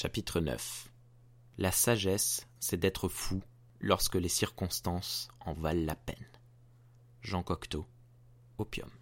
Chapitre 9 La sagesse, c'est d'être fou lorsque les circonstances en valent la peine. Jean Cocteau, Opium.